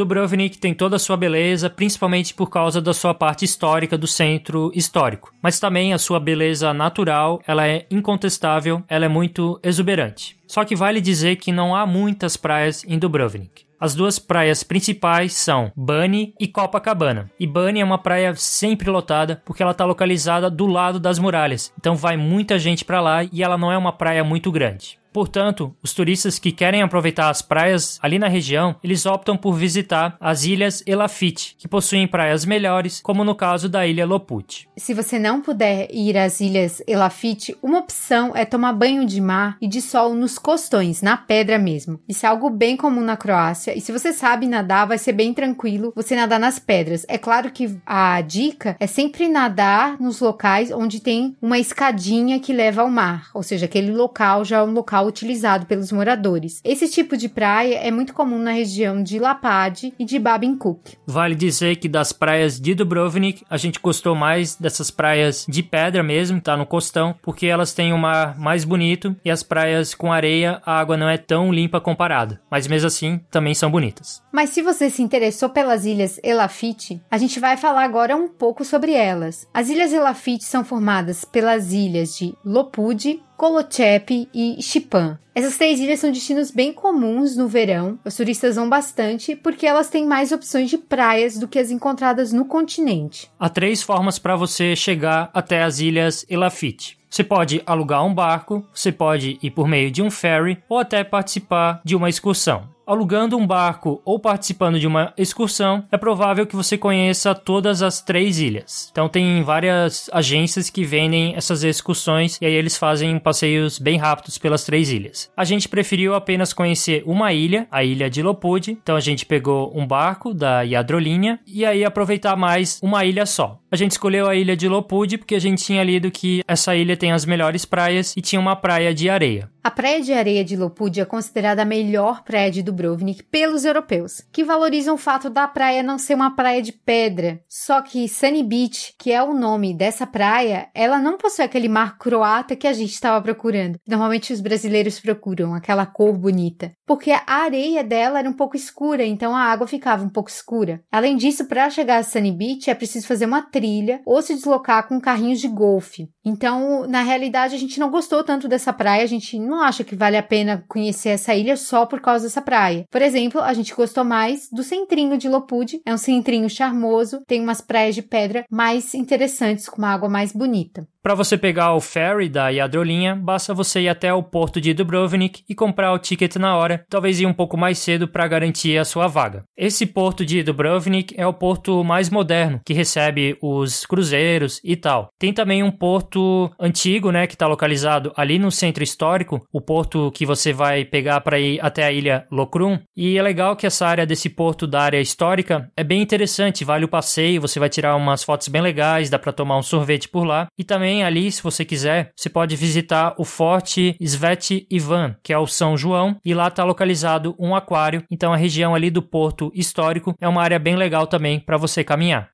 Dubrovnik tem toda a sua beleza, principalmente por causa da sua parte histórica do centro histórico. Mas também a sua beleza natural, ela é incontestável, ela é muito exuberante. Só que vale dizer que não há muitas praias em Dubrovnik. As duas praias principais são Bani e Copacabana. E Bani é uma praia sempre lotada porque ela está localizada do lado das muralhas. Então vai muita gente para lá e ela não é uma praia muito grande. Portanto, os turistas que querem aproveitar as praias ali na região, eles optam por visitar as ilhas Elafite, que possuem praias melhores, como no caso da ilha Loput. Se você não puder ir às ilhas Elafite, uma opção é tomar banho de mar e de sol nos costões, na pedra mesmo. Isso é algo bem comum na Croácia e se você sabe nadar, vai ser bem tranquilo você nadar nas pedras. É claro que a dica é sempre nadar nos locais onde tem uma escadinha que leva ao mar, ou seja, aquele local já é um local utilizado pelos moradores. Esse tipo de praia é muito comum na região de Lapad e de Babinkuk. Vale dizer que das praias de Dubrovnik, a gente gostou mais dessas praias de pedra mesmo, tá no costão, porque elas têm um mar mais bonito e as praias com areia, a água não é tão limpa comparada, mas mesmo assim também são bonitas. Mas se você se interessou pelas ilhas Elafite, a gente vai falar agora um pouco sobre elas. As ilhas Elafite são formadas pelas ilhas de Lopud, Kolochep e Chipan. Essas três ilhas são destinos bem comuns no verão. Os turistas vão bastante porque elas têm mais opções de praias do que as encontradas no continente. Há três formas para você chegar até as ilhas Elafite. Você pode alugar um barco, você pode ir por meio de um ferry ou até participar de uma excursão alugando um barco ou participando de uma excursão, é provável que você conheça todas as três ilhas. Então tem várias agências que vendem essas excursões e aí eles fazem passeios bem rápidos pelas três ilhas. A gente preferiu apenas conhecer uma ilha, a ilha de Lopud, então a gente pegou um barco da Yadrolinha e aí aproveitar mais uma ilha só. A gente escolheu a ilha de Lopud porque a gente tinha lido que essa ilha tem as melhores praias e tinha uma praia de areia. A praia de areia de Lopud é considerada a melhor praia de Dubrovnik pelos europeus, que valorizam o fato da praia não ser uma praia de pedra. Só que Sunny Beach, que é o nome dessa praia, ela não possui aquele mar croata que a gente estava procurando. Normalmente os brasileiros procuram aquela cor bonita, porque a areia dela era um pouco escura, então a água ficava um pouco escura. Além disso, para chegar a Sunny Beach é preciso fazer uma trilha ou se deslocar com carrinhos de golfe. Então, na realidade, a gente não gostou tanto dessa praia, a gente não acha que vale a pena conhecer essa ilha só por causa dessa praia. Por exemplo, a gente gostou mais do centrinho de Lopud, é um centrinho charmoso, tem umas praias de pedra mais interessantes, com uma água mais bonita. Para você pegar o ferry da Yadrolinha, basta você ir até o porto de Dubrovnik e comprar o ticket na hora, talvez ir um pouco mais cedo para garantir a sua vaga. Esse porto de Dubrovnik é o porto mais moderno, que recebe os cruzeiros e tal. Tem também um porto antigo, né, que está localizado ali no centro histórico, o porto que você vai pegar para ir até a ilha Lokrum. E é legal que essa área desse porto da área histórica é bem interessante, vale o passeio, você vai tirar umas fotos bem legais, dá para tomar um sorvete por lá e também também ali, se você quiser, você pode visitar o Forte Svet Ivan, que é o São João, e lá está localizado um aquário. Então a região ali do Porto Histórico é uma área bem legal também para você caminhar.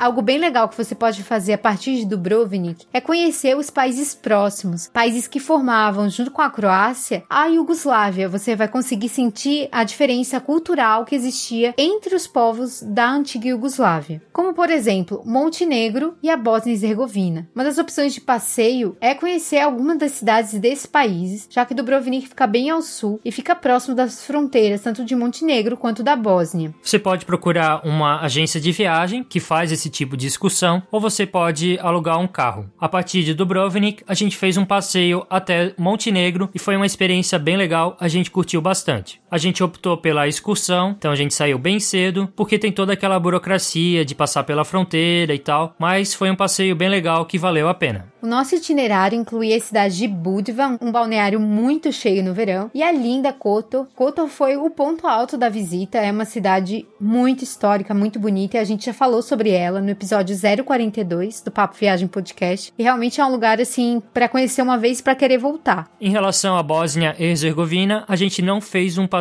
Algo bem legal que você pode fazer a partir de Dubrovnik é conhecer os países próximos, países que formavam, junto com a Croácia, a Iugoslávia. Você vai conseguir sentir a diferença cultural que existia entre os povos da antiga Iugoslávia, como por exemplo Montenegro e a Bósnia e Herzegovina. Uma das opções de passeio é conhecer algumas das cidades desses países, já que Dubrovnik fica bem ao sul e fica próximo das fronteiras tanto de Montenegro quanto da Bósnia. Você pode procurar uma agência de viagem que faz esse tipo de excursão, ou você pode alugar um carro. A partir de Dubrovnik, a gente fez um passeio até Montenegro e foi uma experiência bem legal, a gente curtiu bastante. A gente optou pela excursão, então a gente saiu bem cedo, porque tem toda aquela burocracia de passar pela fronteira e tal, mas foi um passeio bem legal que valeu a pena. O nosso itinerário incluía a cidade de Budva, um balneário muito cheio no verão, e a linda Koto. Koto foi o ponto alto da visita, é uma cidade muito histórica, muito bonita, e a gente já falou sobre ela no episódio 042 do Papo Viagem Podcast. E realmente é um lugar assim para conhecer uma vez para querer voltar. Em relação à Bósnia e Herzegovina, a gente não fez um passeio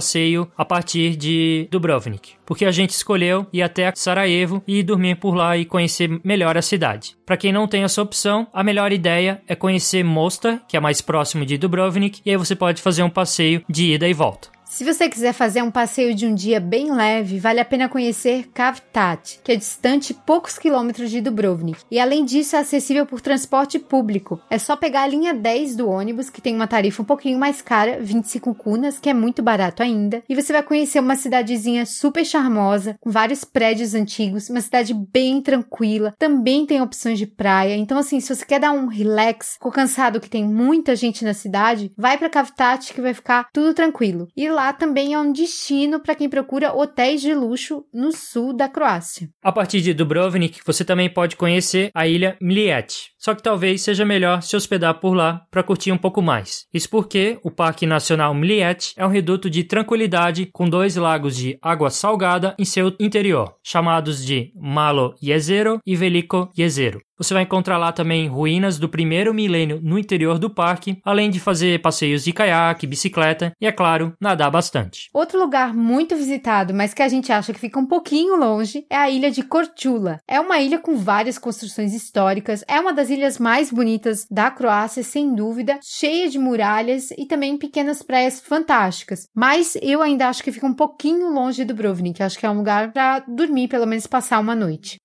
a partir de Dubrovnik, porque a gente escolheu ir até Sarajevo e dormir por lá e conhecer melhor a cidade. Para quem não tem essa opção, a melhor ideia é conhecer Mostar, que é mais próximo de Dubrovnik, e aí você pode fazer um passeio de ida e volta. Se você quiser fazer um passeio de um dia bem leve, vale a pena conhecer Kavtat, que é distante poucos quilômetros de Dubrovnik. E além disso, é acessível por transporte público. É só pegar a linha 10 do ônibus, que tem uma tarifa um pouquinho mais cara, 25 kunas, que é muito barato ainda. E você vai conhecer uma cidadezinha super charmosa, com vários prédios antigos, uma cidade bem tranquila. Também tem opções de praia. Então, assim, se você quer dar um relax, ficou cansado que tem muita gente na cidade, vai para Kavtat que vai ficar tudo tranquilo. E lá também é um destino para quem procura hotéis de luxo no sul da Croácia. A partir de Dubrovnik, você também pode conhecer a ilha Mliet. Só que talvez seja melhor se hospedar por lá para curtir um pouco mais. Isso porque o Parque Nacional Mliet é um reduto de tranquilidade com dois lagos de água salgada em seu interior, chamados de Malo Jezero e Veliko Jezero. Você vai encontrar lá também ruínas do primeiro milênio no interior do parque, além de fazer passeios de caiaque, bicicleta e, é claro, nadar bastante. Outro lugar muito visitado, mas que a gente acha que fica um pouquinho longe, é a ilha de Korčula. É uma ilha com várias construções históricas, é uma das ilhas mais bonitas da Croácia, sem dúvida, cheia de muralhas e também pequenas praias fantásticas. Mas eu ainda acho que fica um pouquinho longe do Dubrovnik, acho que é um lugar para dormir, pelo menos passar uma noite.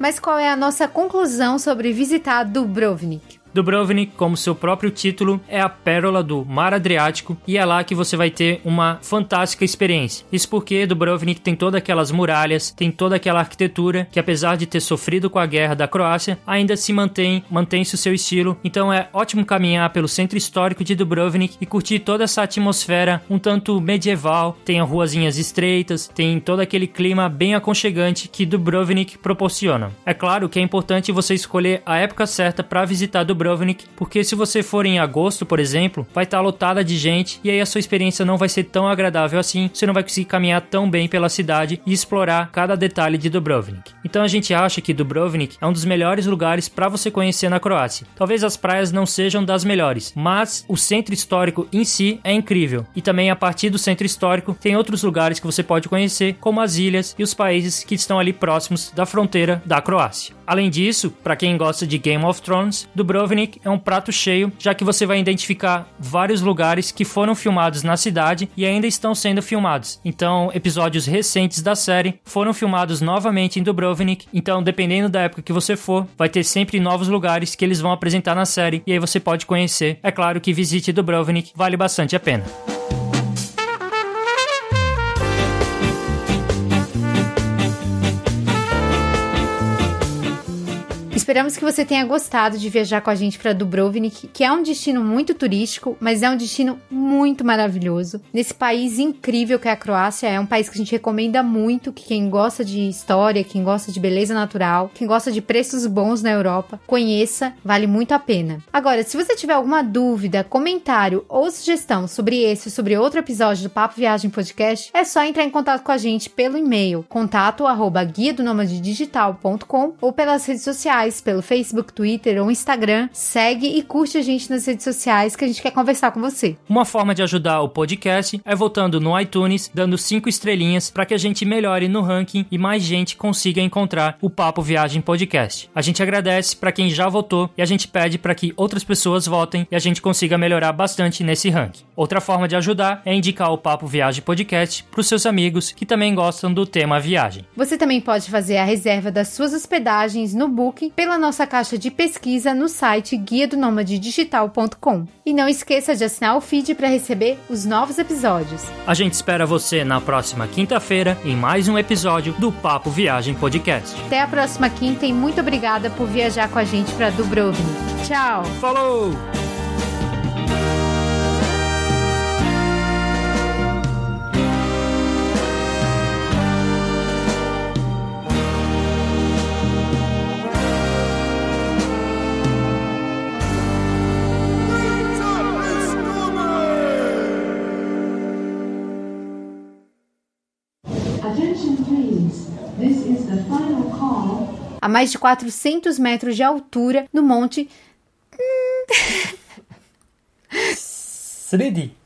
Mas qual é a nossa conclusão sobre visitar Dubrovnik? Dubrovnik, como seu próprio título, é a pérola do Mar Adriático e é lá que você vai ter uma fantástica experiência. Isso porque Dubrovnik tem todas aquelas muralhas, tem toda aquela arquitetura que apesar de ter sofrido com a guerra da Croácia, ainda se mantém, mantém-se o seu estilo. Então é ótimo caminhar pelo centro histórico de Dubrovnik e curtir toda essa atmosfera um tanto medieval, tem ruazinhas estreitas, tem todo aquele clima bem aconchegante que Dubrovnik proporciona. É claro que é importante você escolher a época certa para visitar Dubrovnik Dubrovnik, porque se você for em agosto, por exemplo, vai estar lotada de gente e aí a sua experiência não vai ser tão agradável assim, você não vai conseguir caminhar tão bem pela cidade e explorar cada detalhe de Dubrovnik. Então a gente acha que Dubrovnik é um dos melhores lugares para você conhecer na Croácia. Talvez as praias não sejam das melhores, mas o centro histórico em si é incrível. E também a partir do centro histórico tem outros lugares que você pode conhecer, como as ilhas e os países que estão ali próximos da fronteira da Croácia. Além disso, para quem gosta de Game of Thrones, Dubrovnik é um prato cheio, já que você vai identificar vários lugares que foram filmados na cidade e ainda estão sendo filmados. Então, episódios recentes da série foram filmados novamente em Dubrovnik. Então, dependendo da época que você for, vai ter sempre novos lugares que eles vão apresentar na série e aí você pode conhecer. É claro que visite Dubrovnik vale bastante a pena. Esperamos que você tenha gostado de viajar com a gente para Dubrovnik, que é um destino muito turístico, mas é um destino muito maravilhoso. Nesse país incrível que é a Croácia, é um país que a gente recomenda muito que quem gosta de história, quem gosta de beleza natural, quem gosta de preços bons na Europa, conheça, vale muito a pena. Agora, se você tiver alguma dúvida, comentário ou sugestão sobre esse ou sobre outro episódio do Papo Viagem Podcast, é só entrar em contato com a gente pelo e-mail contato arroba guia do ou pelas redes sociais pelo Facebook, Twitter ou Instagram. Segue e curte a gente nas redes sociais que a gente quer conversar com você. Uma forma de ajudar o podcast é votando no iTunes, dando cinco estrelinhas para que a gente melhore no ranking e mais gente consiga encontrar o Papo Viagem Podcast. A gente agradece para quem já votou e a gente pede para que outras pessoas votem e a gente consiga melhorar bastante nesse ranking. Outra forma de ajudar é indicar o Papo Viagem Podcast para os seus amigos que também gostam do tema viagem. Você também pode fazer a reserva das suas hospedagens no Booking pela nossa caixa de pesquisa no site guia do digital.com. E não esqueça de assinar o feed para receber os novos episódios. A gente espera você na próxima quinta-feira em mais um episódio do Papo Viagem Podcast. Até a próxima quinta e muito obrigada por viajar com a gente para Dubrovnik. Tchau. Falou! A mais de 400 metros de altura no monte. Sredi.